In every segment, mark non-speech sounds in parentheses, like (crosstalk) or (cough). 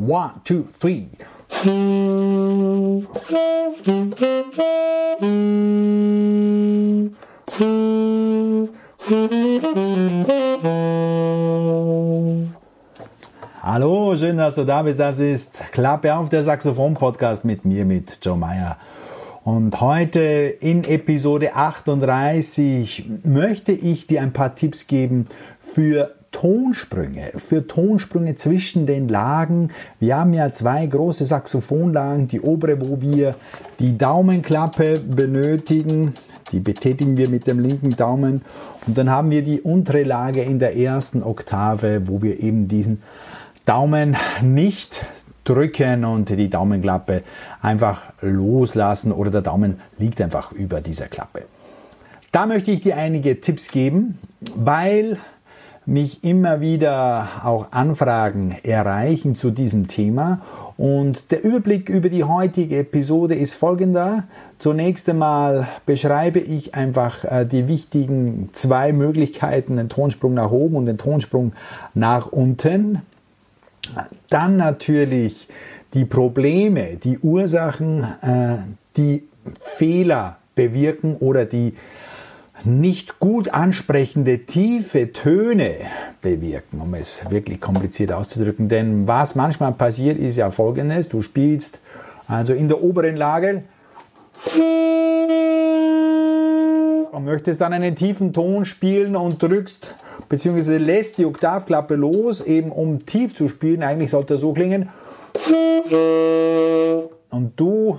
One, two, three. Hallo, schön, dass du da bist. Das ist Klappe auf der Saxophon-Podcast mit mir, mit Joe Meyer. Und heute in Episode 38 möchte ich dir ein paar Tipps geben für Tonsprünge, für Tonsprünge zwischen den Lagen. Wir haben ja zwei große Saxophonlagen, die obere, wo wir die Daumenklappe benötigen, die betätigen wir mit dem linken Daumen und dann haben wir die untere Lage in der ersten Oktave, wo wir eben diesen Daumen nicht drücken und die Daumenklappe einfach loslassen oder der Daumen liegt einfach über dieser Klappe. Da möchte ich dir einige Tipps geben, weil mich immer wieder auch Anfragen erreichen zu diesem Thema. Und der Überblick über die heutige Episode ist folgender. Zunächst einmal beschreibe ich einfach äh, die wichtigen zwei Möglichkeiten, den Tonsprung nach oben und den Tonsprung nach unten. Dann natürlich die Probleme, die Ursachen, äh, die Fehler bewirken oder die nicht gut ansprechende tiefe Töne bewirken, um es wirklich kompliziert auszudrücken. Denn was manchmal passiert, ist ja folgendes. Du spielst also in der oberen Lage und möchtest dann einen tiefen Ton spielen und drückst bzw. lässt die Oktavklappe los, eben um tief zu spielen. Eigentlich sollte er so klingen. Und du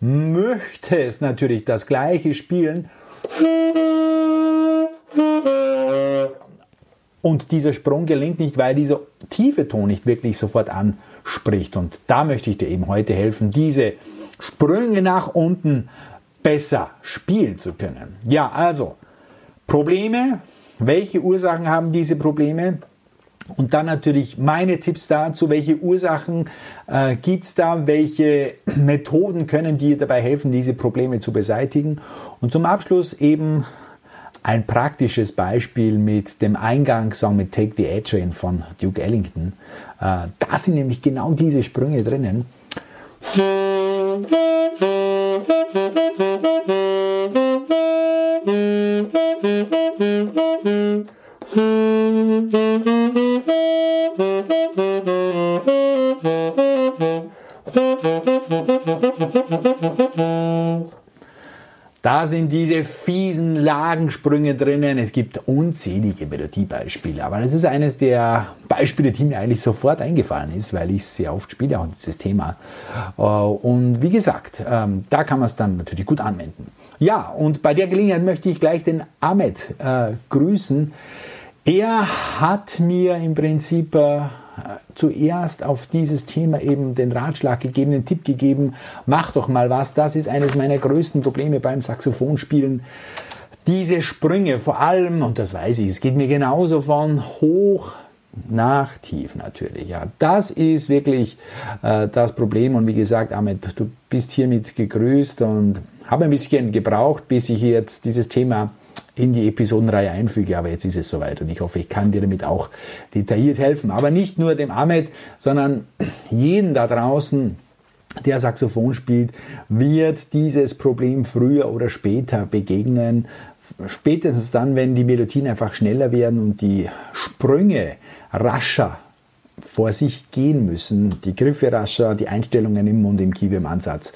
möchtest natürlich das gleiche spielen und dieser Sprung gelingt nicht, weil dieser tiefe Ton nicht wirklich sofort anspricht. Und da möchte ich dir eben heute helfen, diese Sprünge nach unten besser spielen zu können. Ja, also Probleme. Welche Ursachen haben diese Probleme? Und dann natürlich meine Tipps dazu, welche Ursachen äh, gibt es da, welche (clears throat) Methoden können dir dabei helfen, diese Probleme zu beseitigen. Und zum Abschluss eben ein praktisches Beispiel mit dem Eingangssong mit Take the Edge In von Duke Ellington. Äh, da sind nämlich genau diese Sprünge drinnen. Da sind diese fiesen Lagensprünge drinnen. Es gibt unzählige Melodiebeispiele, aber das ist eines der Beispiele, die mir eigentlich sofort eingefallen ist, weil ich sehr oft spiele, auch dieses Thema. Äh, und wie gesagt, ähm, da kann man es dann natürlich gut anwenden. Ja, und bei der Gelegenheit möchte ich gleich den Ahmed äh, grüßen. Er hat mir im Prinzip äh, zuerst auf dieses Thema eben den Ratschlag gegeben, den Tipp gegeben, mach doch mal was. Das ist eines meiner größten Probleme beim Saxophonspielen. Diese Sprünge vor allem, und das weiß ich, es geht mir genauso von hoch nach tief natürlich. Ja, das ist wirklich äh, das Problem. Und wie gesagt, Ahmed, du bist hiermit gegrüßt und habe ein bisschen gebraucht, bis ich jetzt dieses Thema in die Episodenreihe einfüge. Aber jetzt ist es soweit und ich hoffe, ich kann dir damit auch detailliert helfen. Aber nicht nur dem Ahmed, sondern jeden da draußen, der Saxophon spielt, wird dieses Problem früher oder später begegnen. Spätestens dann, wenn die Melodien einfach schneller werden und die Sprünge rascher vor sich gehen müssen, die Griffe rascher, die Einstellungen im Mund, im Kiefer, im Ansatz,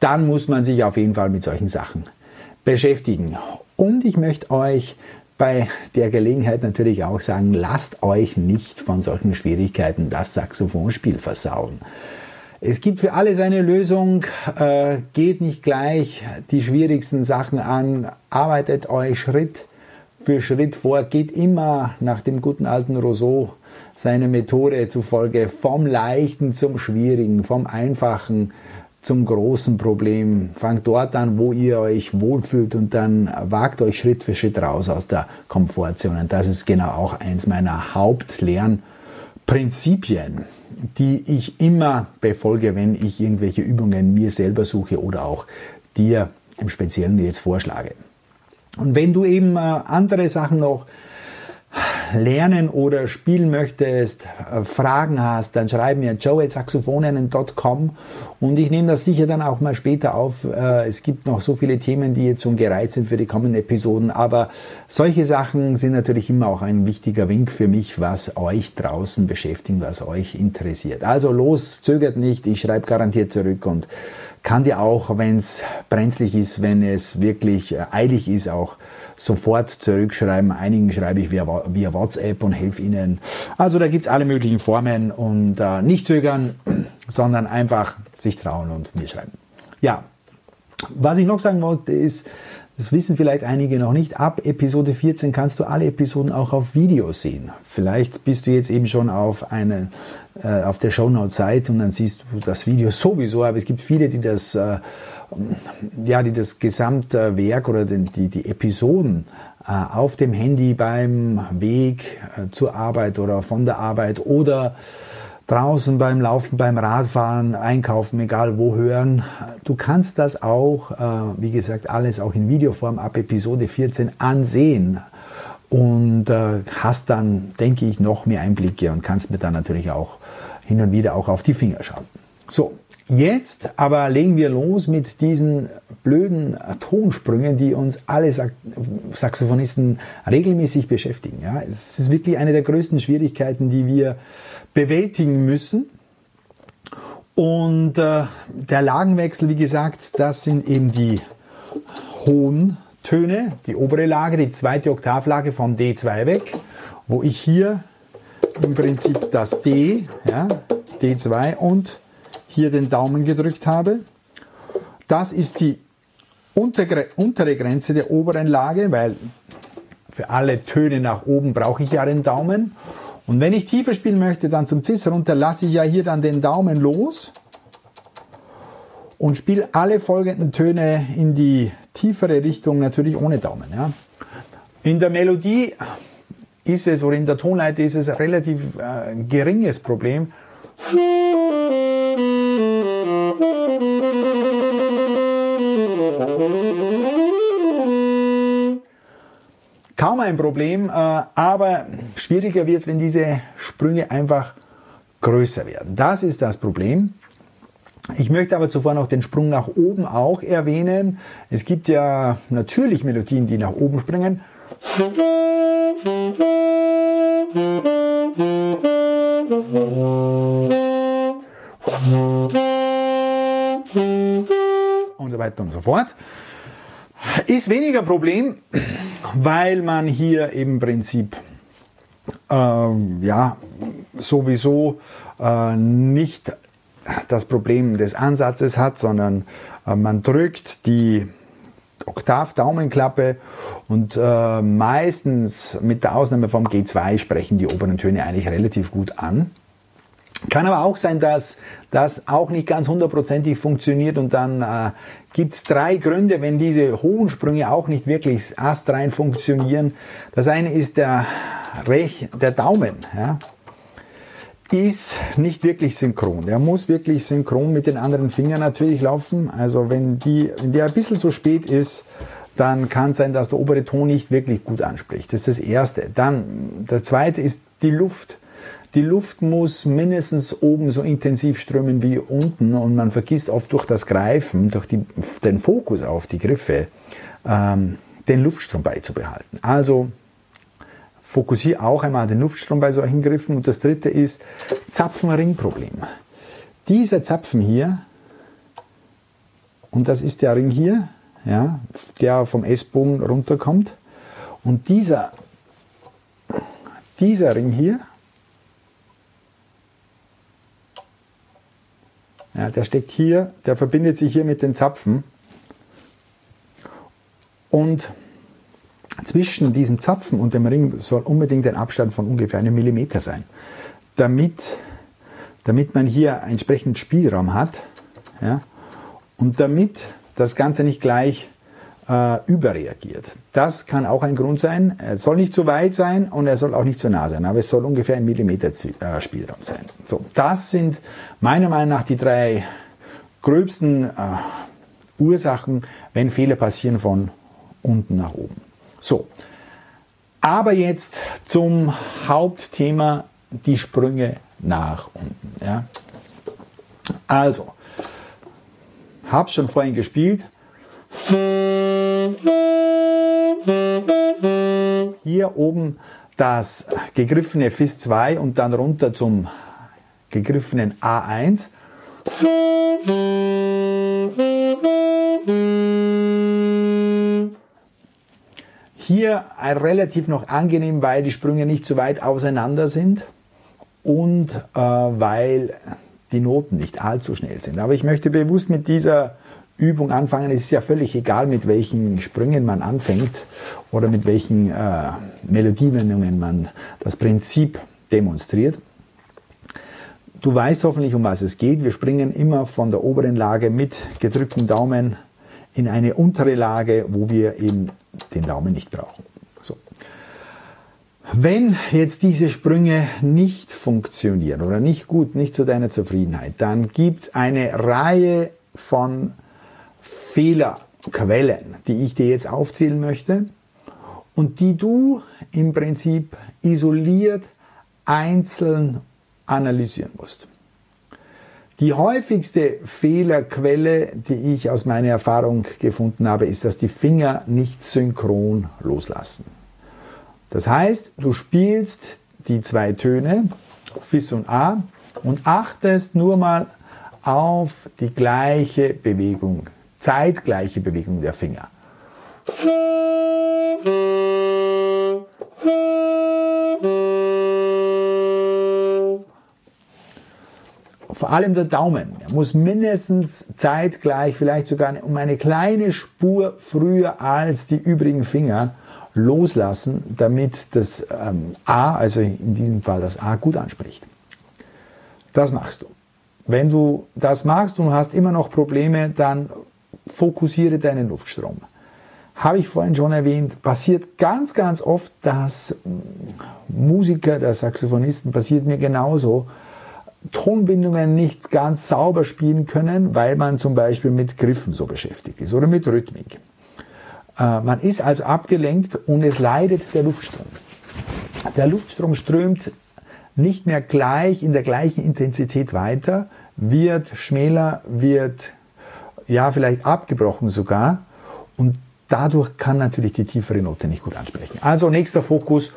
dann muss man sich auf jeden Fall mit solchen Sachen beschäftigen. Und ich möchte euch bei der Gelegenheit natürlich auch sagen, lasst euch nicht von solchen Schwierigkeiten das Saxophonspiel versauen. Es gibt für alles eine Lösung, äh, geht nicht gleich die schwierigsten Sachen an, arbeitet euch Schritt für Schritt vor, geht immer nach dem guten alten Rousseau seine Methode zufolge vom Leichten zum Schwierigen, vom Einfachen zum großen Problem. Fangt dort an, wo ihr euch wohlfühlt und dann wagt euch Schritt für Schritt raus aus der Komfortzone. Und das ist genau auch eins meiner Hauptlernprinzipien, die ich immer befolge, wenn ich irgendwelche Übungen mir selber suche oder auch dir im Speziellen jetzt vorschlage. Und wenn du eben äh, andere Sachen noch lernen oder spielen möchtest, äh, Fragen hast, dann schreib mir joe.saxophonen.com und ich nehme das sicher dann auch mal später auf. Äh, es gibt noch so viele Themen, die jetzt schon gereizt sind für die kommenden Episoden, aber solche Sachen sind natürlich immer auch ein wichtiger Wink für mich, was euch draußen beschäftigt, was euch interessiert. Also los, zögert nicht, ich schreibe garantiert zurück und kann dir auch, wenn es brenzlig ist, wenn es wirklich äh, eilig ist, auch sofort zurückschreiben. Einigen schreibe ich via, via WhatsApp und helfe ihnen. Also da gibt es alle möglichen Formen und äh, nicht zögern, (clears throat) sondern einfach sich trauen und mir schreiben. Ja, was ich noch sagen wollte ist, das wissen vielleicht einige noch nicht. Ab Episode 14 kannst du alle Episoden auch auf Video sehen. Vielleicht bist du jetzt eben schon auf, eine, äh, auf der Shownote-Seite und dann siehst du das Video (laughs) sowieso. Aber es gibt viele, die das äh, ja, die das Gesamtwerk oder die, die Episoden äh, auf dem Handy beim Weg äh, zur Arbeit oder von der Arbeit oder draußen beim Laufen, beim Radfahren, Einkaufen, egal wo hören. Du kannst das auch, äh, wie gesagt, alles auch in Videoform ab Episode 14 ansehen und hast dann, denke ich, noch mehr Einblicke und kannst mir dann natürlich auch hin und wieder auch auf die Finger schauen. So, Jetzt aber legen wir los mit diesen blöden Tonsprüngen, die uns alle Saxophonisten regelmäßig beschäftigen. Ja, es ist wirklich eine der größten Schwierigkeiten, die wir bewältigen müssen. Und äh, der Lagenwechsel, wie gesagt, das sind eben die hohen Töne, die obere Lage, die zweite Oktavlage vom D2 weg, wo ich hier im Prinzip das D, ja, D2 und hier den Daumen gedrückt habe. Das ist die untere Grenze der oberen Lage, weil für alle Töne nach oben brauche ich ja den Daumen. Und wenn ich tiefer spielen möchte, dann zum Cis runter, lasse ich ja hier dann den Daumen los und spiele alle folgenden Töne in die tiefere Richtung, natürlich ohne Daumen. Ja. In der Melodie ist es, oder in der Tonleiter ist es ein relativ äh, geringes Problem. Ein Problem, äh, aber schwieriger wird es, wenn diese Sprünge einfach größer werden. Das ist das Problem. Ich möchte aber zuvor noch den Sprung nach oben auch erwähnen. Es gibt ja natürlich Melodien, die nach oben springen. Und so weiter und so fort. Ist weniger Problem, weil man hier im Prinzip ähm, ja, sowieso äh, nicht das Problem des Ansatzes hat, sondern äh, man drückt die Oktav-Daumenklappe und äh, meistens mit der Ausnahme vom G2 sprechen die oberen Töne eigentlich relativ gut an. Kann aber auch sein, dass das auch nicht ganz hundertprozentig funktioniert und dann äh, gibt es drei Gründe, wenn diese hohen Sprünge auch nicht wirklich astrein funktionieren. Das eine ist der, Rech der Daumen. Ja, ist nicht wirklich synchron. Der muss wirklich synchron mit den anderen Fingern natürlich laufen. Also wenn, die, wenn der ein bisschen zu spät ist, dann kann es sein, dass der obere Ton nicht wirklich gut anspricht. Das ist das Erste. Dann, der zweite ist die Luft. Die Luft muss mindestens oben so intensiv strömen wie unten und man vergisst oft durch das Greifen, durch die, den Fokus auf die Griffe, ähm, den Luftstrom beizubehalten. Also fokussiere auch einmal den Luftstrom bei solchen Griffen. Und das dritte ist Zapfenringproblem. Dieser Zapfen hier, und das ist der Ring hier, ja, der vom S-Bogen runterkommt, und dieser, dieser Ring hier, Ja, der steckt hier, der verbindet sich hier mit den Zapfen. Und zwischen diesen Zapfen und dem Ring soll unbedingt ein Abstand von ungefähr einem Millimeter sein, damit, damit man hier entsprechend Spielraum hat ja, und damit das Ganze nicht gleich äh, überreagiert. Das kann auch ein Grund sein. Er soll nicht zu weit sein und er soll auch nicht zu nah sein, aber es soll ungefähr ein Millimeter äh, Spielraum sein. So, das sind meiner Meinung nach die drei gröbsten äh, Ursachen, wenn Fehler passieren von unten nach oben. So, Aber jetzt zum Hauptthema, die Sprünge nach unten. Ja. Also, hab's schon vorhin gespielt. Hier oben das gegriffene Fis 2 und dann runter zum gegriffenen A1. Hier relativ noch angenehm, weil die Sprünge nicht so weit auseinander sind und äh, weil die Noten nicht allzu schnell sind. Aber ich möchte bewusst mit dieser Übung anfangen. Es ist ja völlig egal, mit welchen Sprüngen man anfängt oder mit welchen äh, Melodiewendungen man das Prinzip demonstriert. Du weißt hoffentlich, um was es geht. Wir springen immer von der oberen Lage mit gedrücktem Daumen in eine untere Lage, wo wir eben den Daumen nicht brauchen. So. Wenn jetzt diese Sprünge nicht funktionieren oder nicht gut, nicht zu deiner Zufriedenheit, dann gibt es eine Reihe von Fehlerquellen, die ich dir jetzt aufzählen möchte und die du im Prinzip isoliert einzeln analysieren musst. Die häufigste Fehlerquelle, die ich aus meiner Erfahrung gefunden habe, ist, dass die Finger nicht synchron loslassen. Das heißt, du spielst die zwei Töne, Fis und A, und achtest nur mal auf die gleiche Bewegung zeitgleiche Bewegung der Finger. Vor allem der Daumen er muss mindestens zeitgleich, vielleicht sogar um eine kleine Spur früher als die übrigen Finger loslassen, damit das ähm, A, also in diesem Fall das A, gut anspricht. Das machst du. Wenn du das machst und hast immer noch Probleme, dann fokussiere deinen Luftstrom. Habe ich vorhin schon erwähnt, passiert ganz, ganz oft, dass Musiker, der Saxophonisten, passiert mir genauso, Tonbindungen nicht ganz sauber spielen können, weil man zum Beispiel mit Griffen so beschäftigt ist oder mit Rhythmik. Äh, man ist also abgelenkt und es leidet der Luftstrom. Der Luftstrom strömt nicht mehr gleich in der gleichen Intensität weiter, wird schmäler, wird ja vielleicht abgebrochen sogar. Und dadurch kann natürlich die tiefere Note nicht gut ansprechen. Also nächster Fokus.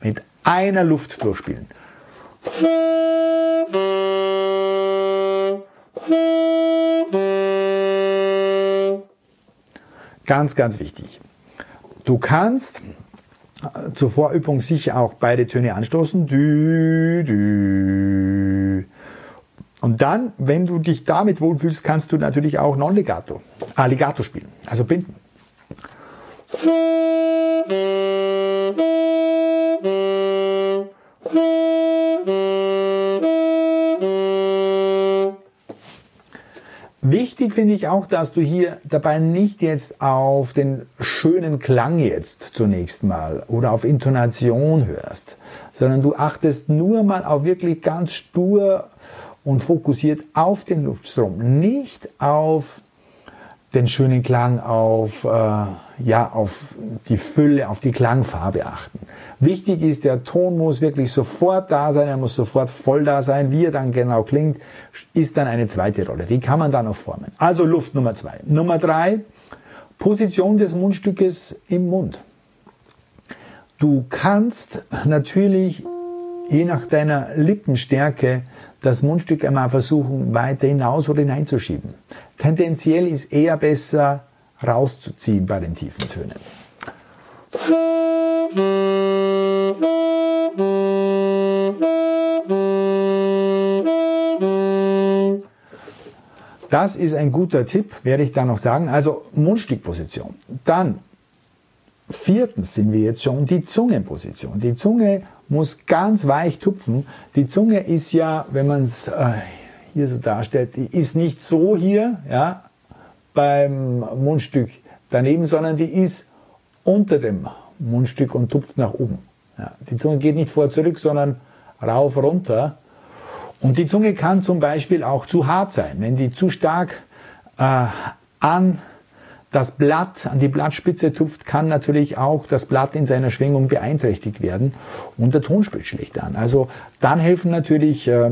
Mit einer Luft durchspielen. Ganz, ganz wichtig. Du kannst zur Vorübung sicher auch beide Töne anstoßen. Dü, dü. Und dann, wenn du dich damit wohlfühlst, kannst du natürlich auch Non-Legato, Alligato spielen, also binden. Wichtig finde ich auch, dass du hier dabei nicht jetzt auf den schönen Klang jetzt zunächst mal oder auf Intonation hörst, sondern du achtest nur mal auf wirklich ganz stur und fokussiert auf den Luftstrom, nicht auf den schönen Klang, auf, äh, ja, auf die Fülle, auf die Klangfarbe achten. Wichtig ist, der Ton muss wirklich sofort da sein, er muss sofort voll da sein. Wie er dann genau klingt, ist dann eine zweite Rolle. Die kann man dann noch formen. Also Luft Nummer zwei. Nummer drei, Position des Mundstückes im Mund. Du kannst natürlich je nach deiner Lippenstärke das Mundstück einmal versuchen, weiter hinaus oder hineinzuschieben. Tendenziell ist eher besser rauszuziehen bei den tiefen Tönen. Das ist ein guter Tipp, werde ich da noch sagen. Also Mundstückposition. Dann viertens sind wir jetzt schon die Zungenposition. Die Zunge muss ganz weich tupfen. Die Zunge ist ja, wenn man es äh, hier so darstellt, die ist nicht so hier, ja, beim Mundstück daneben, sondern die ist unter dem Mundstück und tupft nach oben. Ja, die Zunge geht nicht vor zurück, sondern rauf runter. Und die Zunge kann zum Beispiel auch zu hart sein. Wenn die zu stark äh, an Das Blatt an die Blattspitze tupft, kann natürlich auch das Blatt in seiner Schwingung beeinträchtigt werden und der Ton spielt schlecht an. Also dann helfen natürlich äh,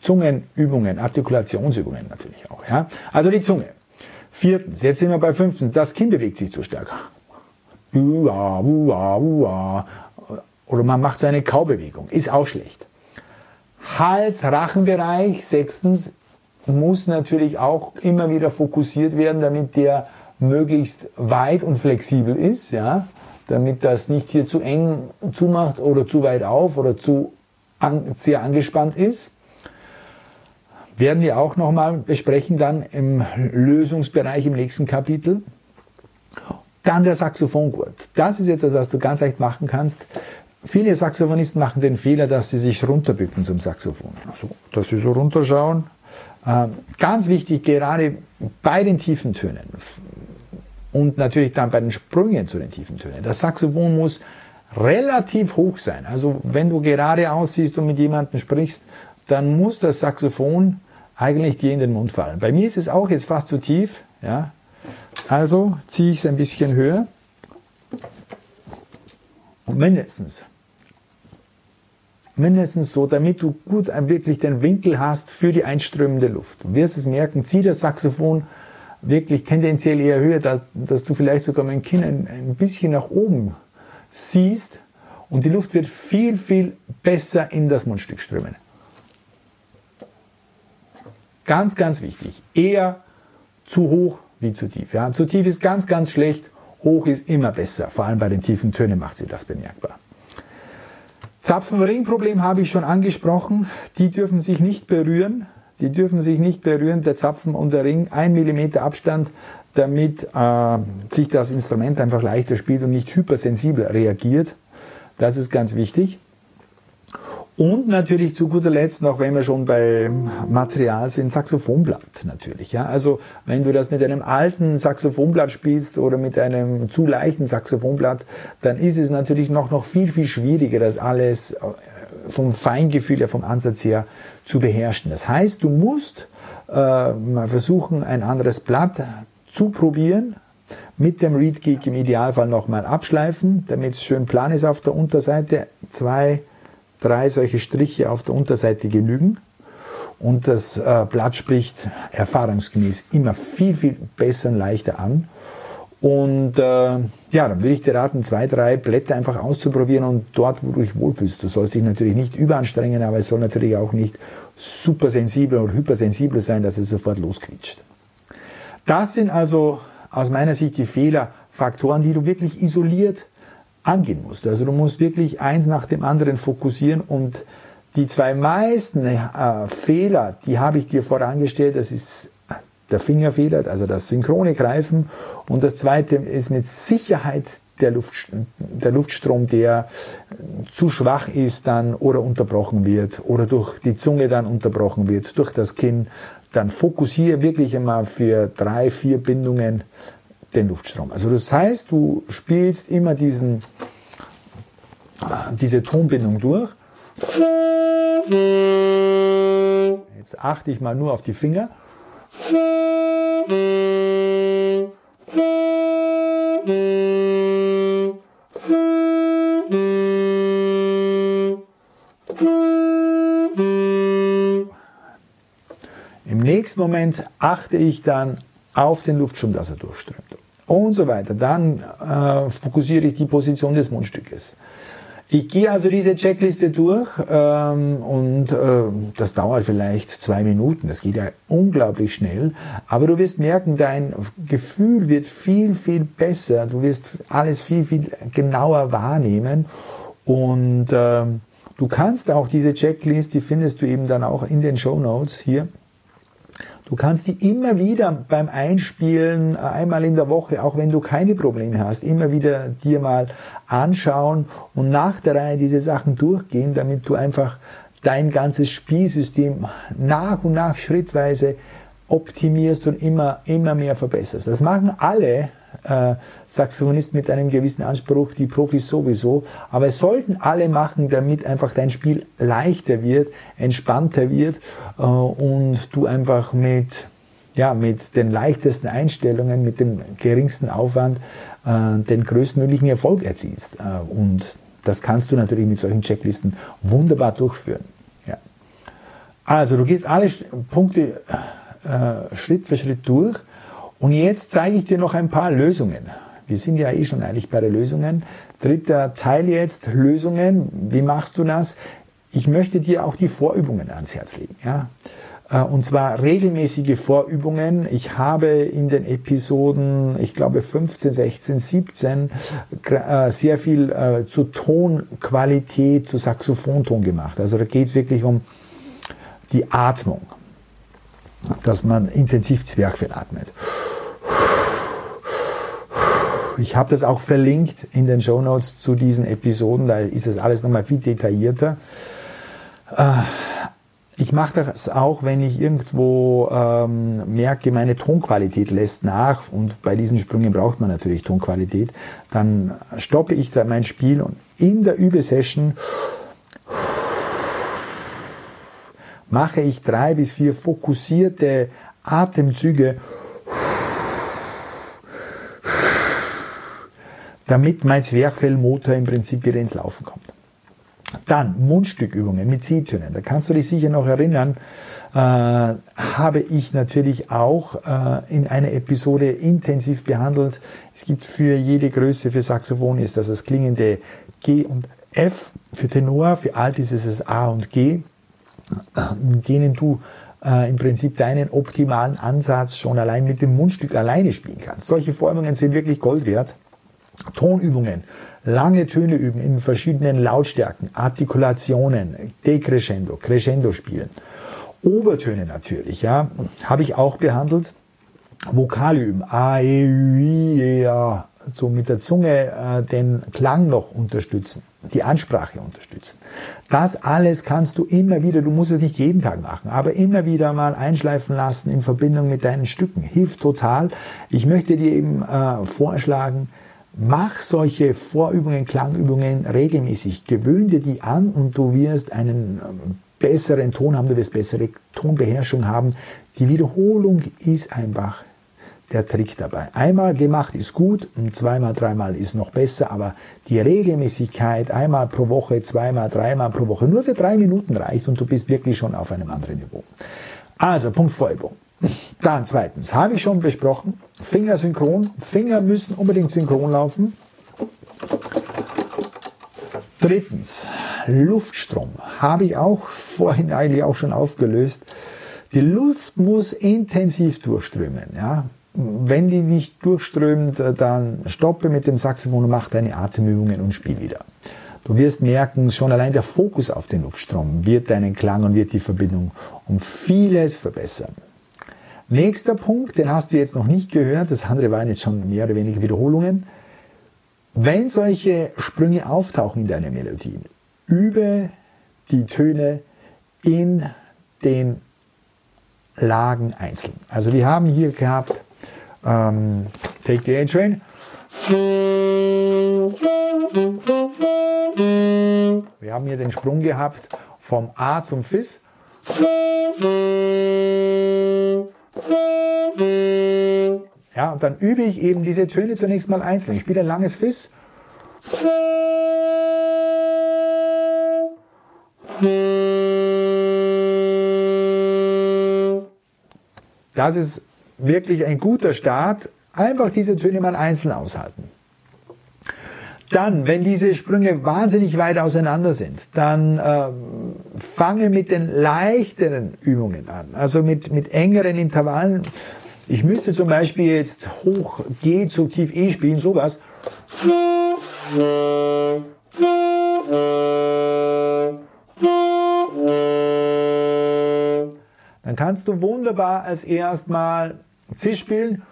Zungenübungen, Artikulationsübungen natürlich auch. Ja? Also die Zunge. Viertens, jetzt sind wir bei fünftens, das Kinn bewegt sich zu stark. Ua, ua, ua. Oder man macht so eine Kaubewegung, ist auch schlecht. Hals-Rachenbereich, sechstens, muss natürlich auch immer wieder fokussiert werden, damit der möglichst weit und flexibel ist, ja, damit das nicht hier zu eng zumacht oder zu weit auf oder zu an, sehr angespannt ist werden wir auch nochmal besprechen dann im Lösungsbereich im nächsten Kapitel. Dann der Saxophongurt. Das ist etwas, was du ganz leicht machen kannst. Viele Saxophonisten machen den Fehler, dass sie sich runterbücken zum Saxophon. Also, dass sie so runterschauen. Ähm, ganz wichtig, gerade bei den tiefen Tönen und natürlich dann bei den Sprüngen zu den tiefen Tönen. Das Saxophon muss relativ hoch sein. Also wenn du gerade aussiehst und mit jemandem sprichst, dann muss das Saxophon eigentlich dir in den Mund fallen. Bei mir ist es auch jetzt fast zu tief. Ja? Also ziehe ich es ein bisschen höher. Und mindestens, mindestens so, damit du gut wirklich den Winkel hast für die einströmende Luft. Du wirst es merken, zieh das Saxophon wirklich tendenziell eher höher, dass du vielleicht sogar mein Kinn ein, ein bisschen nach oben siehst und die Luft wird viel, viel besser in das Mundstück strömen. Ganz, ganz wichtig. Eher zu hoch wie zu tief. Ja, zu tief ist ganz, ganz schlecht. Hoch ist immer besser. Vor allem bei den tiefen Tönen macht sie das bemerkbar. Zapfen-Ring-Problem habe ich schon angesprochen. Die dürfen sich nicht berühren. Die dürfen sich nicht berühren, der Zapfen und der Ring. Ein Millimeter Abstand, damit äh, sich das Instrument einfach leichter spielt und nicht hypersensibel reagiert. Das ist ganz wichtig. Und natürlich zu guter Letzt, noch wenn wir schon beim Material sind, Saxophonblatt natürlich. Ja? Also wenn du das mit einem alten Saxophonblatt spielst oder mit einem zu leichten Saxophonblatt, dann ist es natürlich noch, noch viel, viel schwieriger, das alles äh, vom Feingefühl her, vom Ansatz her zu beherrschen. Das heißt, du musst äh, mal versuchen, ein anderes Blatt zu probieren, mit dem Reed Geek im Idealfall nochmal abschleifen, damit es schön plan ist auf der Unterseite. Zwei drei solche Striche auf der Unterseite genügen. Und das äh, Blatt spricht erfahrungsgemäß immer viel, viel besser und leichter an. Und äh, ja, dann würde ich dir raten, zwei, drei Blätter einfach auszuprobieren und dort, wo du dich wohlfühlst. Du sollst dich natürlich nicht überanstrengen, aber es soll natürlich auch nicht super sensibel oder hypersensibel sein, dass es sofort losquitscht. Das sind also aus meiner Sicht die Fehlerfaktoren, die du wirklich isoliert angehen musst. Also du musst wirklich eins nach dem anderen fokussieren und die zwei meisten äh, Fehler, die habe ich dir vorangestellt, das ist der Fingerfehler, also das synchrone Greifen und das zweite ist mit Sicherheit der, Luft, der Luftstrom, der zu schwach ist dann oder unterbrochen wird oder durch die Zunge dann unterbrochen wird, durch das Kinn, dann fokussiere wirklich einmal für drei, vier Bindungen den Luftstrom. Also das heißt, du spielst immer diesen, diese Tonbindung durch. Jetzt achte ich mal nur auf die Finger. Im nächsten Moment achte ich dann auf den Luftstrom, dass er durchströmt und so weiter. Dann äh, fokussiere ich die Position des Mundstückes. Ich gehe also diese Checkliste durch ähm, und äh, das dauert vielleicht zwei Minuten. Das geht ja unglaublich schnell. Aber du wirst merken, dein Gefühl wird viel, viel besser. Du wirst alles viel, viel genauer wahrnehmen. Und äh, du kannst auch diese Checklist, die findest du eben dann auch in den Show Notes hier Du kannst die immer wieder beim Einspielen, einmal in der Woche, auch wenn du keine Probleme hast, immer wieder dir mal anschauen und nach der Reihe diese Sachen durchgehen, damit du einfach dein ganzes Spielsystem nach und nach schrittweise optimierst und immer, immer mehr verbesserst. Das machen alle äh, Saxophonist mit einem gewissen Anspruch, die Profis sowieso. Aber es sollten alle machen, damit einfach dein Spiel leichter wird, entspannter wird äh, und du einfach mit ja, mit den leichtesten Einstellungen, mit dem geringsten Aufwand äh, den größtmöglichen Erfolg erzielst. Äh, und das kannst du natürlich mit solchen Checklisten wunderbar durchführen. Ja. Also du gehst alle Punkte äh, Schritt für Schritt durch und jetzt zeige ich dir noch ein paar Lösungen. Wir sind ja eh schon eigentlich bei den Lösungen. Dritter Teil jetzt, Lösungen. Wie machst du das? Ich möchte dir auch die Vorübungen ans Herz legen. Ja? Äh, und zwar regelmäßige Vorübungen. Ich habe in den Episoden, ich glaube 15, 16, 17, sehr viel äh, zu Tonqualität, zu Saxophonton gemacht. Also da geht es wirklich um die Atmung, dass man intensiv Zwerchfell atmet. Ich habe das auch verlinkt in den Show Notes zu diesen Episoden, da ist das alles nochmal viel detaillierter. Äh, ich mache das auch, wenn ich irgendwo ähm, merke, meine Tonqualität lässt nach und bei diesen Sprüngen braucht man natürlich Tonqualität, dann stoppe ich da mein Spiel und in der Übesession mache ich drei bis vier fokussierte Atemzüge, damit mein Zwerchfellmotor im Prinzip wieder ins Laufen kommt. Dann Mundstückübungen mit C-Tönen. Da kannst du dich sicher noch erinnern, äh, habe ich natürlich auch äh, in einer Episode intensiv behandelt. Es gibt für jede Größe für Saxophon ist das das klingende G und F. Für Tenor, für Alt ist es das A und G, denen du äh, im Prinzip deinen optimalen Ansatz schon allein mit dem Mundstück alleine spielen kannst. Solche Formungen sind wirklich Gold wert. Tonübungen, lange Töne üben in verschiedenen Lautstärken, Artikulationen, Decrescendo, Crescendo spielen. Obertöne natürlich, ja, habe ich auch behandelt. Vokale üben, A, E, Ü, I, E, A, so mit der Zunge äh, den Klang noch unterstützen, die Ansprache unterstützen. Das alles kannst du immer wieder, du musst es nicht jeden Tag machen, aber immer wieder mal einschleifen lassen in Verbindung mit deinen Stücken. Hilft total. Ich möchte dir eben äh, vorschlagen, Mach solche Vorübungen, Klangübungen regelmäßig. Gewöhne dir die an und du wirst einen ähm, besseren Ton haben, du wirst bessere Tonbeherrschung haben. Die Wiederholung ist einfach der Trick dabei. Einmal gemacht ist gut zweimal, dreimal ist noch besser, aber die Regelmäßigkeit, einmal pro Woche, zweimal, dreimal pro Woche, nur für drei Minuten reicht und du bist wirklich schon auf einem anderen Niveau. Also, Punkt Vorübung. (laughs) Dann zweitens, habe ich schon besprochen, Finger synchron. Finger müssen unbedingt synchron laufen. Drittens, Luftstrom. Habe ich auch vorhin eigentlich auch schon aufgelöst. Die Luft muss intensiv durchströmen. Ja? Wenn die nicht durchströmt, dann stoppe mit dem Saxophon und mach deine Atemübungen und spiel wieder. Du wirst merken, schon allein der Fokus auf den Luftstrom wird deinen Klang und wird die Verbindung um vieles verbessern. Nächster Punkt, den hast du jetzt noch nicht gehört, das andere waren jetzt schon mehr oder weniger Wiederholungen. Wenn solche Sprünge auftauchen in deiner Melodie, übe die Töne in den Lagen einzeln. Also wir haben hier gehabt, ähm, Take the A-Train. Wir haben hier den Sprung gehabt vom A zum Fis. Ja, und dann übe ich eben diese Töne zunächst mal einzeln. Ich spiele ein langes Fis. Das ist wirklich ein guter Start. Einfach diese Töne mal einzeln aushalten. Dann, wenn diese Sprünge wahnsinnig weit auseinander sind, dann äh, fange mit den leichteren Übungen an, also mit, mit engeren Intervallen. Ich müsste zum Beispiel jetzt hoch G zu tief E spielen, sowas. Dann kannst du wunderbar als erstmal C spielen.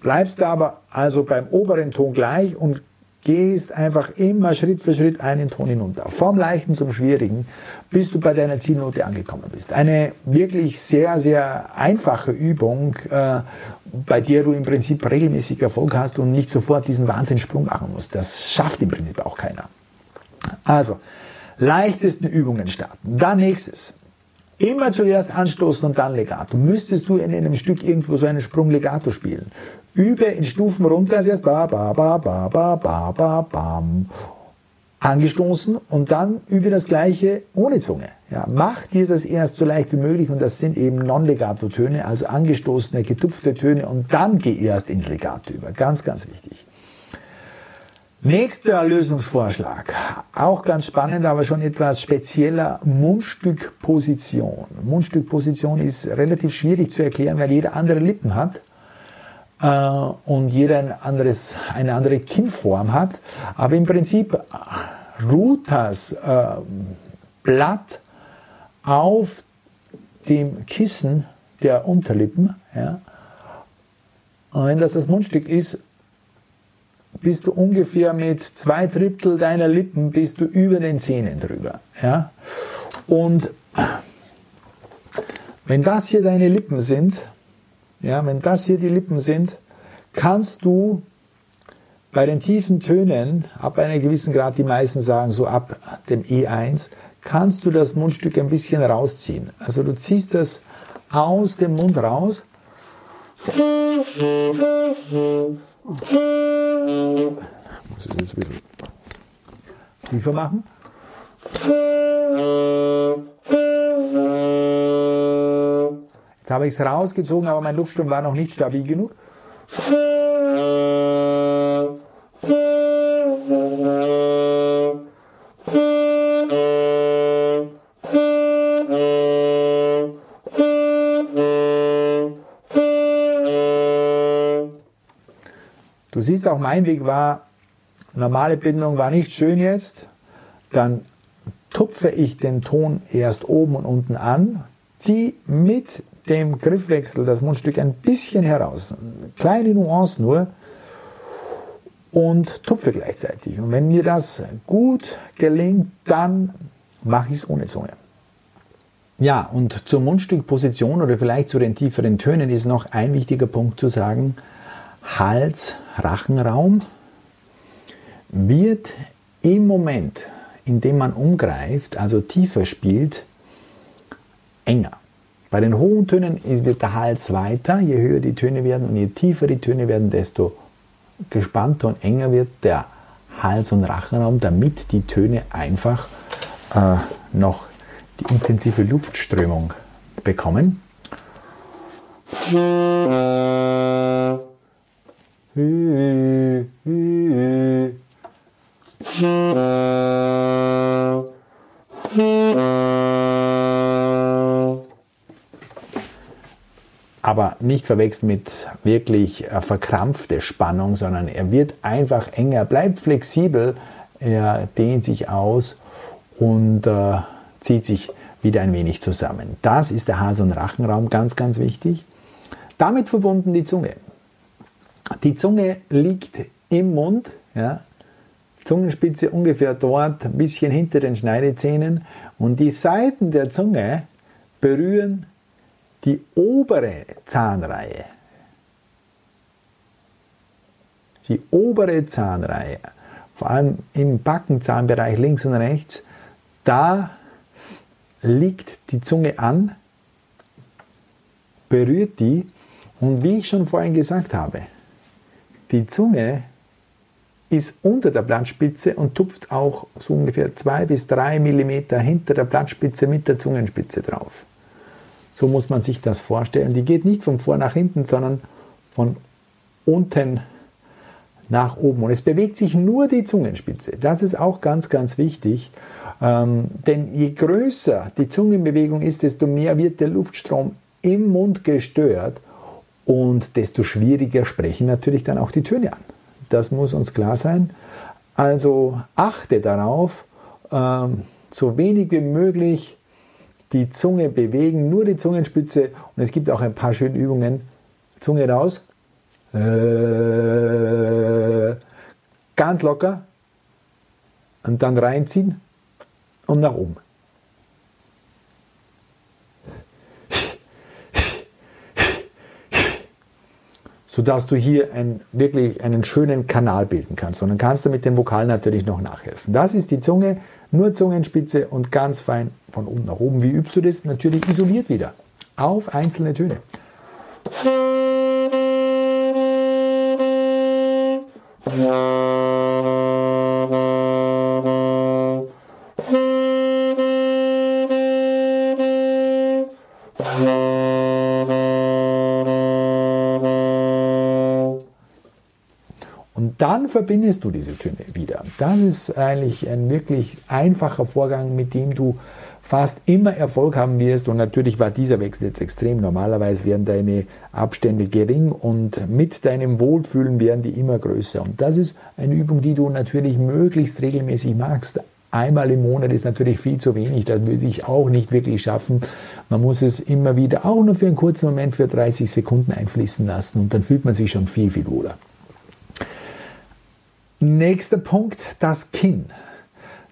Bleibst du aber also beim oberen Ton gleich und gehst einfach immer Schritt für Schritt einen Ton hinunter. Vom Leichten zum Schwierigen, bis du bei deiner Zielnote angekommen bist. Eine wirklich sehr, sehr einfache Übung, äh, bei der du im Prinzip regelmäßig Erfolg hast und nicht sofort diesen Wahnsinnssprung machen musst. Das schafft im Prinzip auch keiner. Also, leichtesten Übungen starten. Dann nächstes. Immer zuerst anstoßen und dann Legato. Müsstest du in einem Stück irgendwo so einen Sprung Legato spielen. Übe in Stufen runter, erst ba, ba, ba, ba, ba, ba, ba, bam. Angestoßen und dann übe das gleiche ohne Zunge. Ja, mach dir das erst so leicht wie möglich und das sind eben Non-Legato-Töne, also angestoßene, getupfte Töne und dann geh erst ins Legato über. Ganz, ganz wichtig. Nächster Lösungsvorschlag, auch ganz spannend, aber schon etwas spezieller, Mundstückposition. Mundstückposition ist relativ schwierig zu erklären, weil jeder andere Lippen hat und jeder ein anderes, eine andere Kinnform hat. Aber im Prinzip ruht das äh, Blatt auf dem Kissen der Unterlippen. Ja. Und wenn das das Mundstück ist, bist du ungefähr mit zwei Drittel deiner Lippen bist du über den Zähnen drüber. Ja? Und wenn das hier deine Lippen sind, ja, wenn das hier die Lippen sind, kannst du bei den tiefen Tönen, ab einem gewissen Grad, die meisten sagen so ab dem E1, kannst du das Mundstück ein bisschen rausziehen. Also du ziehst das aus dem Mund raus. Muss ich jetzt ein bisschen tiefer machen. Jetzt habe ich es rausgezogen, aber mein Luftstrom war noch nicht stabil genug. Du siehst auch, mein Weg war, normale Bindung war nicht schön jetzt. Dann tupfe ich den Ton erst oben und unten an, ziehe mit dem Griffwechsel das Mundstück ein bisschen heraus. Eine kleine Nuance nur und tupfe gleichzeitig. Und wenn mir das gut gelingt, dann mache ich es ohne Zunge. Ja, und zur Mundstückposition oder vielleicht zu den tieferen Tönen ist noch ein wichtiger Punkt zu sagen. Hals-Rachenraum wird im Moment, in dem man umgreift, also tiefer spielt, enger. Bei den hohen Tönen wird der Hals weiter, je höher die Töne werden und je tiefer die Töne werden, desto gespannter und enger wird der Hals- und Rachenraum, damit die Töne einfach äh, noch die intensive Luftströmung bekommen. (laughs) Aber nicht verwechseln mit wirklich äh, verkrampfte Spannung, sondern er wird einfach enger, bleibt flexibel, er dehnt sich aus und äh, zieht sich wieder ein wenig zusammen. Das ist der Hals- und Rachenraum, ganz, ganz wichtig. Damit verbunden die Zunge. Die Zunge liegt im Mund, ja, Zungenspitze ungefähr dort, ein bisschen hinter den Schneidezähnen und die Seiten der Zunge berühren die obere Zahnreihe. Die obere Zahnreihe, vor allem im Backenzahnbereich links und rechts, da liegt die Zunge an, berührt die und wie ich schon vorhin gesagt habe, die Zunge ist unter der Blattspitze und tupft auch so ungefähr zwei bis drei Millimeter hinter der Blattspitze mit der Zungenspitze drauf. So muss man sich das vorstellen. Die geht nicht von vor nach hinten, sondern von unten nach oben. Und es bewegt sich nur die Zungenspitze. Das ist auch ganz, ganz wichtig. Ähm, denn je größer die Zungenbewegung ist, desto mehr wird der Luftstrom im Mund gestört und desto schwieriger sprechen natürlich dann auch die Töne an. Das muss uns klar sein. Also achte darauf, ähm, so wenig wie möglich die Zunge bewegen, nur die Zungenspitze. Und es gibt auch ein paar schöne Übungen. Zunge raus. Äh, ganz ganz locker und dann reinziehen und nach oben. Sodass du hier ein, wirklich einen schönen Kanal bilden kannst. Und dann kannst du mit den Vokalen natürlich noch nachhelfen. Das ist die Zunge, nur Zungenspitze und ganz fein von unten nach oben. Wie übst du das? Natürlich isoliert wieder auf einzelne Töne. Und verbindest du diese Töne wieder. Das ist eigentlich ein wirklich einfacher Vorgang, mit dem du fast immer Erfolg haben wirst. Und natürlich war dieser Wechsel jetzt extrem. Normalerweise werden deine Abstände gering und mit deinem Wohlfühlen werden die immer größer. Und das ist eine Übung, die du natürlich möglichst regelmäßig machst. Einmal im Monat ist natürlich viel zu wenig, das würde ich auch nicht wirklich schaffen. Man muss es immer wieder auch nur für einen kurzen Moment, für 30 Sekunden einfließen lassen und dann fühlt man sich schon viel, viel wohler. Nächster Punkt, das Kinn.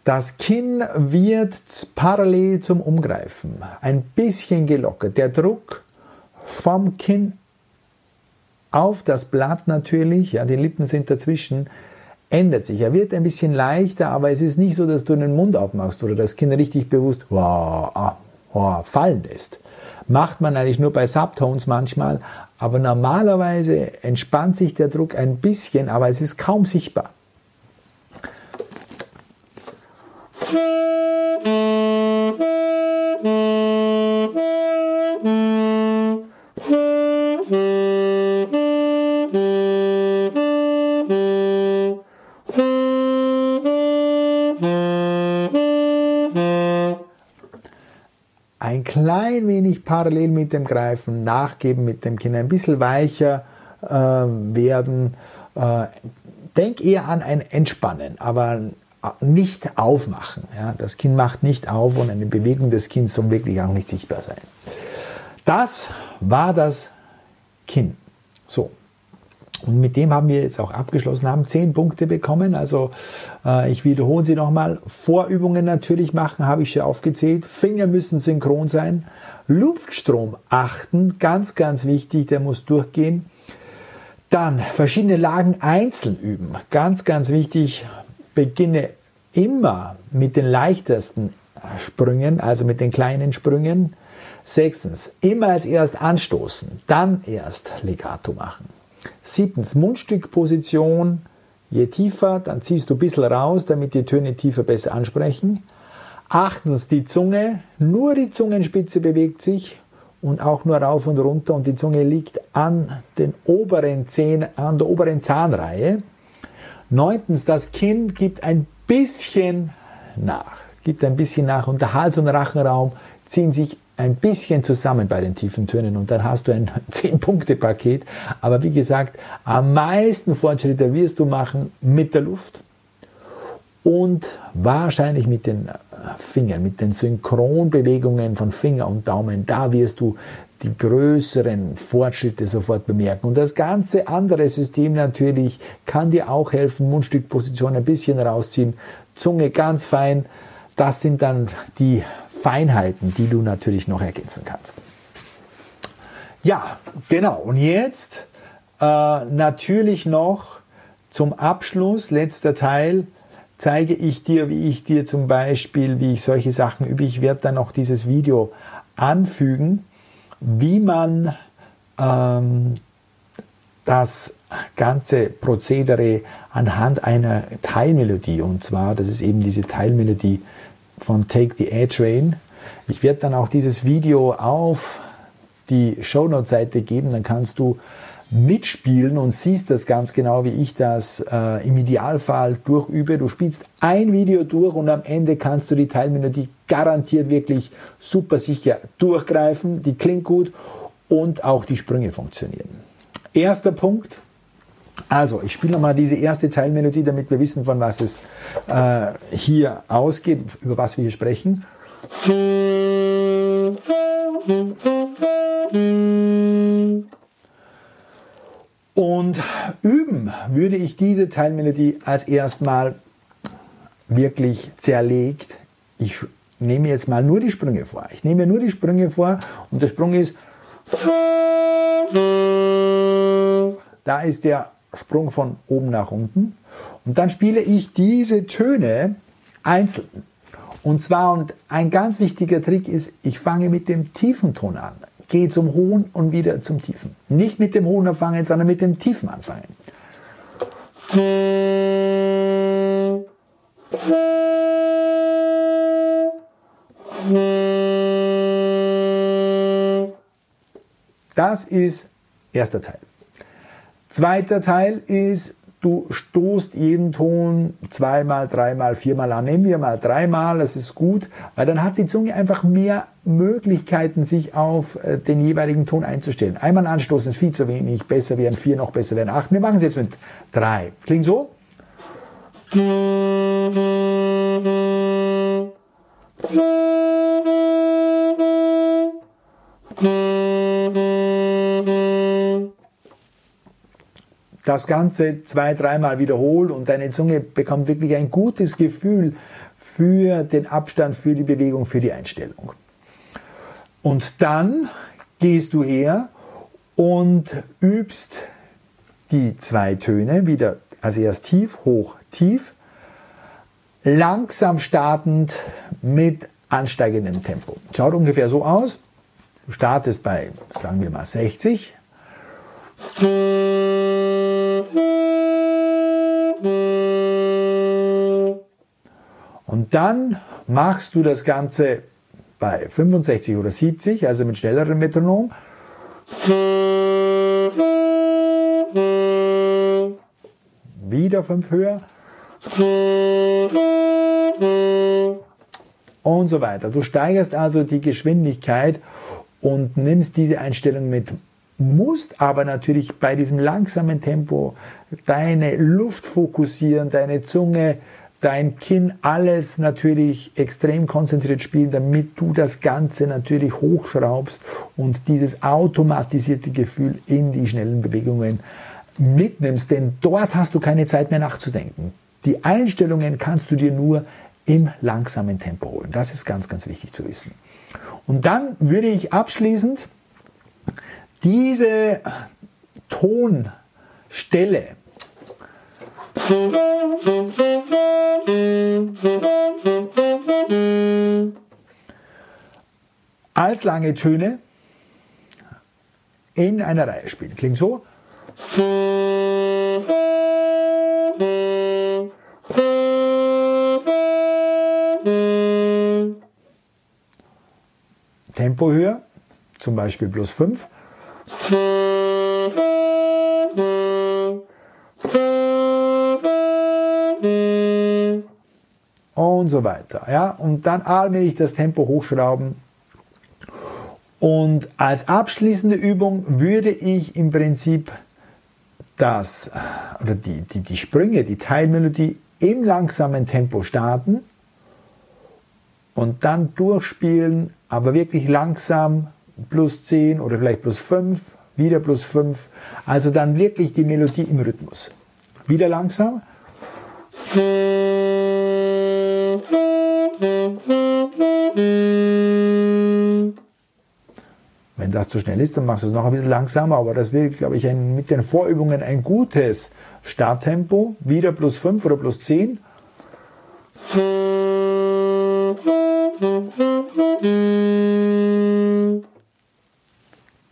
Das Kinn wird parallel zum Umgreifen ein bisschen gelockert. Der Druck vom Kinn auf das Blatt natürlich, ja, die Lippen sind dazwischen, ändert sich. Er wird ein bisschen leichter, aber es ist nicht so, dass du den Mund aufmachst oder das Kinn richtig bewusst wow, ah, wow, fallen lässt. Macht man eigentlich nur bei Subtones manchmal, aber normalerweise entspannt sich der Druck ein bisschen, aber es ist kaum sichtbar. Ein klein wenig parallel mit dem Greifen nachgeben, mit dem Kinn ein bisschen weicher äh, werden. Äh, denk eher an ein Entspannen, aber nicht aufmachen. Ja? Das Kinn macht nicht auf und eine Bewegung des Kinns soll wirklich auch nicht sichtbar sein. Das war das Kinn. So, und mit dem haben wir jetzt auch abgeschlossen, haben zehn Punkte bekommen. Also äh, ich wiederhole sie nochmal. Vorübungen natürlich machen, habe ich schon aufgezählt. Finger müssen synchron sein. Luftstrom achten, ganz, ganz wichtig, der muss durchgehen. Dann verschiedene Lagen einzeln üben, ganz, ganz wichtig. Beginne immer mit den leichtesten Sprüngen, also mit den kleinen Sprüngen. Sechstens, immer als erst anstoßen, dann erst Legato machen. Siebtens, Mundstückposition. Je tiefer, dann ziehst du ein bisschen raus, damit die Töne tiefer besser ansprechen. Achtens, die Zunge. Nur die Zungenspitze bewegt sich und auch nur rauf und runter und die Zunge liegt an, den oberen Zähnen, an der oberen Zahnreihe. Neuntens, das Kinn gibt ein bisschen nach, gibt ein bisschen nach und der Hals- und Rachenraum ziehen sich ein bisschen zusammen bei den tiefen Tönen und dann hast du ein (laughs) 10-Punkte-Paket. Aber wie gesagt, am meisten Fortschritte wirst du machen mit der Luft und wahrscheinlich mit den Fingern, mit den Synchronbewegungen von Finger und Daumen. Da wirst du die größeren Fortschritte sofort bemerken. Und das ganze andere System natürlich kann dir auch helfen, Mundstückposition ein bisschen rausziehen, Zunge ganz fein. Das sind dann die Feinheiten, die du natürlich noch ergänzen kannst. Ja, genau. Und jetzt äh, natürlich noch zum Abschluss, letzter Teil, zeige ich dir, wie ich dir zum Beispiel, wie ich solche Sachen übe. Ich werde dann noch dieses Video anfügen, wie man ähm, das ganze Prozedere anhand einer Teilmelodie, und zwar, das ist eben diese Teilmelodie von Take the A Train. Ich werde dann auch dieses Video auf die Shownote-Seite geben, dann kannst du mitspielen und siehst das ganz genau, wie ich das äh, im Idealfall durchübe. Du spielst ein Video durch und am Ende kannst du die Teilmelodie garantiert wirklich super sicher durchgreifen. Die klingt gut und auch die Sprünge funktionieren. Erster Punkt, also, ich spiele nochmal diese erste Teilmelodie, damit wir wissen, von was es äh, hier ausgeht, über was wir hier sprechen. Und üben würde ich diese Teilmelodie als erstmal wirklich zerlegt. Ich nehme jetzt mal nur die Sprünge vor. Ich nehme nur die Sprünge vor und der Sprung ist. Da ist der Sprung von oben nach unten. Und dann spiele ich diese Töne einzeln. Und zwar, und ein ganz wichtiger Trick ist, ich fange mit dem tiefen Ton an, gehe zum hohen und wieder zum tiefen. Nicht mit dem hohen anfangen, sondern mit dem tiefen anfangen. Das ist erster Teil. Zweiter Teil ist, du stoßt jeden Ton zweimal, dreimal, viermal an. Nehmen wir mal dreimal, das ist gut, weil dann hat die Zunge einfach mehr Möglichkeiten, sich auf äh, den jeweiligen Ton einzustellen. Einmal anstoßen ist viel zu wenig, besser wären vier, noch besser wären acht. Wir machen es jetzt mit drei. Klingt so? das Ganze zwei, dreimal wiederholt und deine Zunge bekommt wirklich ein gutes Gefühl für den Abstand, für die Bewegung, für die Einstellung. Und dann gehst du her und übst die zwei Töne wieder, also erst tief, hoch, tief, langsam startend mit ansteigendem Tempo. Schaut ungefähr so aus. Du startest bei, sagen wir mal, 60 und dann machst du das Ganze bei 65 oder 70, also mit schnellerem Metronom. Wieder fünf höher. Und so weiter. Du steigerst also die Geschwindigkeit und nimmst diese Einstellung mit musst aber natürlich bei diesem langsamen Tempo deine Luft fokussieren, deine Zunge, dein Kinn, alles natürlich extrem konzentriert spielen, damit du das Ganze natürlich hochschraubst und dieses automatisierte Gefühl in die schnellen Bewegungen mitnimmst, denn dort hast du keine Zeit mehr nachzudenken. Die Einstellungen kannst du dir nur im langsamen Tempo holen. Das ist ganz, ganz wichtig zu wissen. Und dann würde ich abschließend diese Tonstelle als lange Töne in einer Reihe spielen. Klingt so. Tempo höher, zum Beispiel plus 5. Und so weiter. Ja? Und dann allmählich das Tempo hochschrauben. Und als abschließende Übung würde ich im Prinzip das, oder die, die, die Sprünge, die Teilmelodie im langsamen Tempo starten und dann durchspielen, aber wirklich langsam plus 10 oder vielleicht plus 5, wieder plus 5. Also dann wirklich die Melodie im Rhythmus. Wieder langsam. Wenn das zu schnell ist, dann machst du es noch ein bisschen langsamer, aber das wird, glaube ich, ein, mit den Vorübungen ein gutes Starttempo. Wieder plus 5 oder plus 10.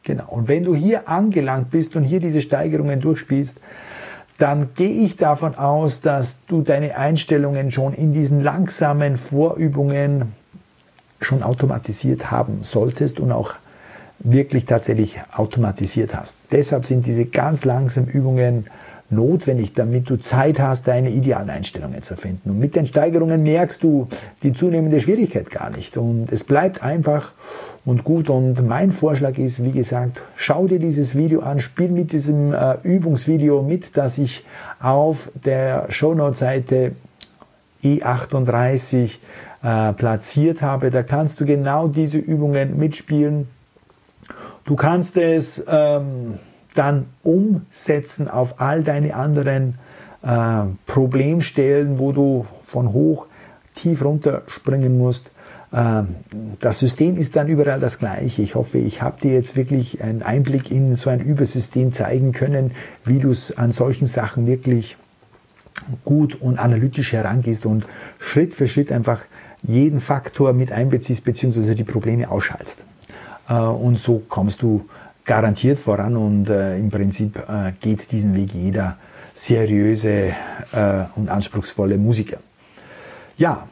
Genau. Und wenn du hier angelangt bist und hier diese Steigerungen durchspielst, dann gehe ich davon aus, dass du deine Einstellungen schon in diesen langsamen Vorübungen schon automatisiert haben solltest und auch wirklich tatsächlich automatisiert hast. Deshalb sind diese ganz langsamen Übungen notwendig, damit du Zeit hast, deine idealen Einstellungen zu finden. Und mit den Steigerungen merkst du die zunehmende Schwierigkeit gar nicht. Und es bleibt einfach und gut. Und mein Vorschlag ist, wie gesagt, schau dir dieses Video an, spiel mit diesem äh, Übungsvideo mit, das ich auf der Shownote-Seite E38 äh, platziert habe. Da kannst du genau diese Übungen mitspielen. Du kannst es ähm, dann umsetzen auf all deine anderen äh, Problemstellen, wo du von hoch tief runter springen musst. Äh, das System ist dann überall das gleiche. Ich hoffe, ich habe dir jetzt wirklich einen Einblick in so ein Übersystem zeigen können, wie du es an solchen Sachen wirklich gut und analytisch herangehst und Schritt für Schritt einfach jeden Faktor mit einbeziehst bzw. die Probleme ausschaltst. Äh, und so kommst du garantiert voran und äh, im Prinzip äh, geht diesen Weg jeder seriöse und anspruchsvolle Musiker. Ja,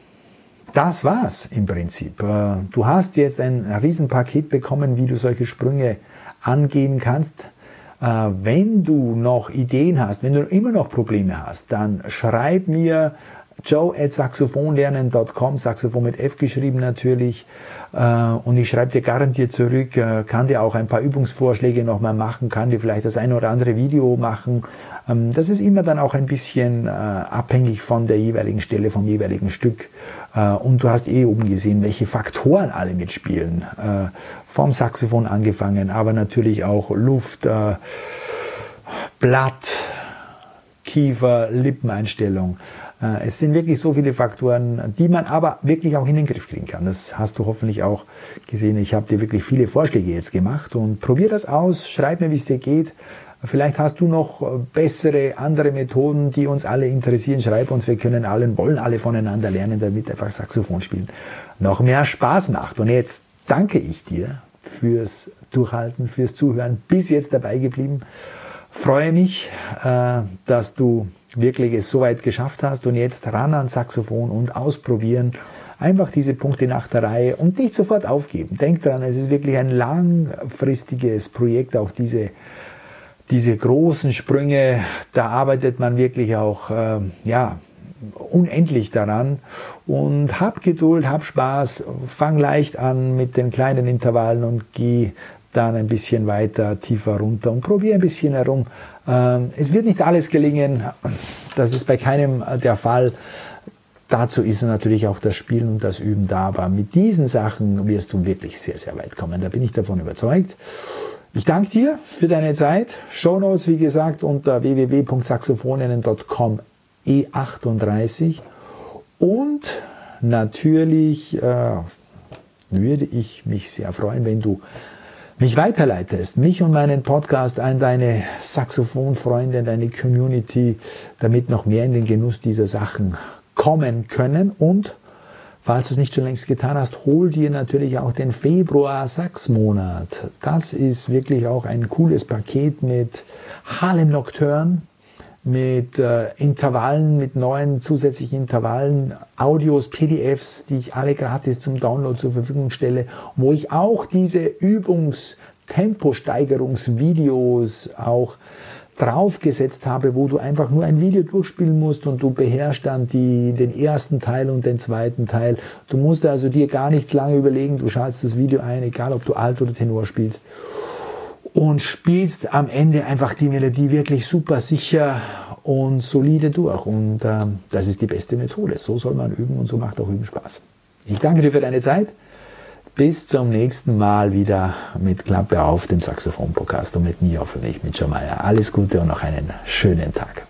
das war's im Prinzip. Du hast jetzt ein Riesenpaket bekommen, wie du solche Sprünge angehen kannst. Wenn du noch Ideen hast, wenn du immer noch Probleme hast, dann schreib mir joe at saxophonlernen.com, Saxophon mit F geschrieben natürlich. Äh, und ich schreibe dir garantiert zurück, äh, kann dir auch ein paar Übungsvorschläge nochmal machen, kann dir vielleicht das eine oder andere Video machen. Ähm, das ist immer dann auch ein bisschen äh, abhängig von der jeweiligen Stelle, vom jeweiligen Stück. Und du hast eh oben gesehen, welche Faktoren alle mitspielen. Vom Saxophon angefangen, aber natürlich auch Luft, Blatt, Kiefer, Lippeneinstellung. Äh, es sind wirklich so viele Faktoren, die man aber wirklich auch in den Griff kriegen kann. Das hast du hoffentlich auch gesehen. Ich habe dir wirklich viele Vorschläge jetzt gemacht und probier das aus. Schreib mir, wie es dir geht. Vielleicht hast du noch bessere, andere Methoden, die uns alle interessieren. Schreib uns, wir können alle, wollen alle voneinander lernen, damit einfach Saxophon spielen noch mehr Spaß macht. Und jetzt danke ich dir fürs Durchhalten, fürs Zuhören, bis jetzt dabei geblieben. Freue mich, äh, dass du wirklich es so weit geschafft hast und jetzt ran ans Saxophon und ausprobieren. Einfach diese Punkte nach der Reihe und nicht sofort aufgeben. Denk dran, es ist wirklich ein langfristiges Projekt, auch diese, diese großen Sprünge, da arbeitet man wirklich auch, äh, ja, unendlich daran und hab Geduld, hab Spaß, fang leicht an mit den kleinen Intervallen und geh dann ein bisschen weiter, tiefer runter und probier ein bisschen herum. Ähm, es wird nicht alles gelingen, das ist bei keinem der Fall. Dazu ist natürlich auch das Spielen und das Üben da, aber mit diesen Sachen wirst du wirklich sehr, sehr weit kommen. Da bin ich davon überzeugt. Ich danke dir für deine Zeit. Show Notes, wie gesagt, unter www.saxophoninnen.com E38. Und natürlich äh, würde ich mich sehr freuen, wenn du mich weiterleitest, mich und meinen Podcast an deine Saxophonfreunde, deine Community, damit noch mehr in den Genuss dieser Sachen kommen können. Und falls du es nicht schon längst getan hast, hol dir natürlich auch den Februar Sachsmonat. Das ist wirklich auch ein cooles Paket mit Harlem Nocturne, mit äh, Intervallen, mit neuen zusätzlichen Intervallen, Audios, PDFs, die ich alle gratis zum Download zur Verfügung stelle, wo ich auch diese Übungstempo-Steigerungsvideos auch draufgesetzt habe, wo du einfach nur ein Video durchspielen musst und du beherrschst dann die, den ersten Teil und den zweiten Teil. Du musst also dir gar nichts lange überlegen, du schaltest das Video ein, egal ob du Alt oder Tenor spielst und spielst am Ende einfach die Melodie wirklich super sicher und solide durch. Und äh, das ist die beste Methode. So soll man üben und so macht auch Üben Spaß. Ich danke dir für deine Zeit. Bis zum nächsten Mal wieder mit Klappe auf dem Saxophon-Podcast und mit mir hoffentlich, mit Jamaya. Alles Gute und noch einen schönen Tag.